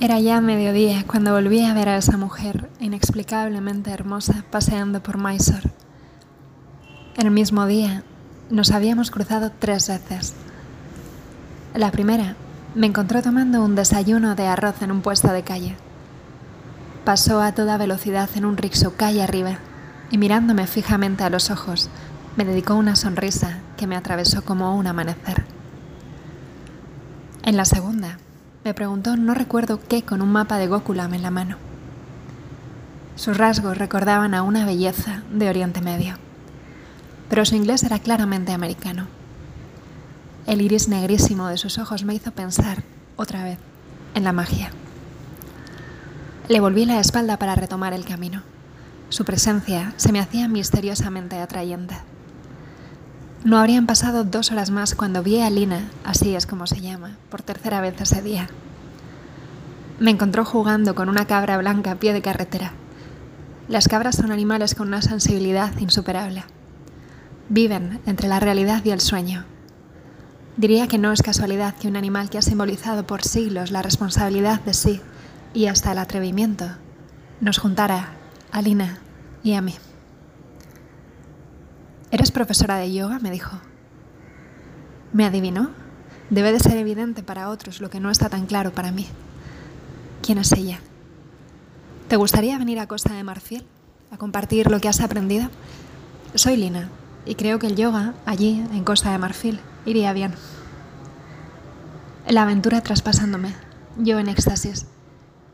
Era ya mediodía cuando volví a ver a esa mujer inexplicablemente hermosa paseando por Mysore. El mismo día nos habíamos cruzado tres veces. La primera me encontró tomando un desayuno de arroz en un puesto de calle. Pasó a toda velocidad en un rixo calle arriba y mirándome fijamente a los ojos, me dedicó una sonrisa que me atravesó como un amanecer. En la segunda, me preguntó no recuerdo qué con un mapa de Gokulam en la mano. Sus rasgos recordaban a una belleza de Oriente Medio, pero su inglés era claramente americano. El iris negrísimo de sus ojos me hizo pensar, otra vez, en la magia. Le volví la espalda para retomar el camino. Su presencia se me hacía misteriosamente atrayente. No habrían pasado dos horas más cuando vi a Lina, así es como se llama, por tercera vez ese día. Me encontró jugando con una cabra blanca a pie de carretera. Las cabras son animales con una sensibilidad insuperable. Viven entre la realidad y el sueño. Diría que no es casualidad que un animal que ha simbolizado por siglos la responsabilidad de sí y hasta el atrevimiento nos juntara a Lina y a mí. ¿Eres profesora de yoga? me dijo. ¿Me adivinó? Debe de ser evidente para otros lo que no está tan claro para mí. ¿Quién es ella? ¿Te gustaría venir a Costa de Marfil a compartir lo que has aprendido? Soy Lina y creo que el yoga allí, en Costa de Marfil, iría bien. La aventura traspasándome, yo en éxtasis.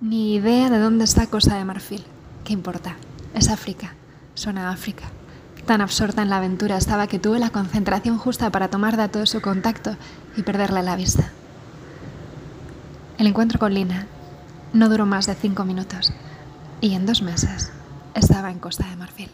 Ni idea de dónde está Costa de Marfil. ¿Qué importa? Es África. Suena África. Tan absorta en la aventura estaba que tuve la concentración justa para tomar datos de su contacto y perderle la vista. El encuentro con Lina no duró más de cinco minutos y en dos meses estaba en Costa de Marfil.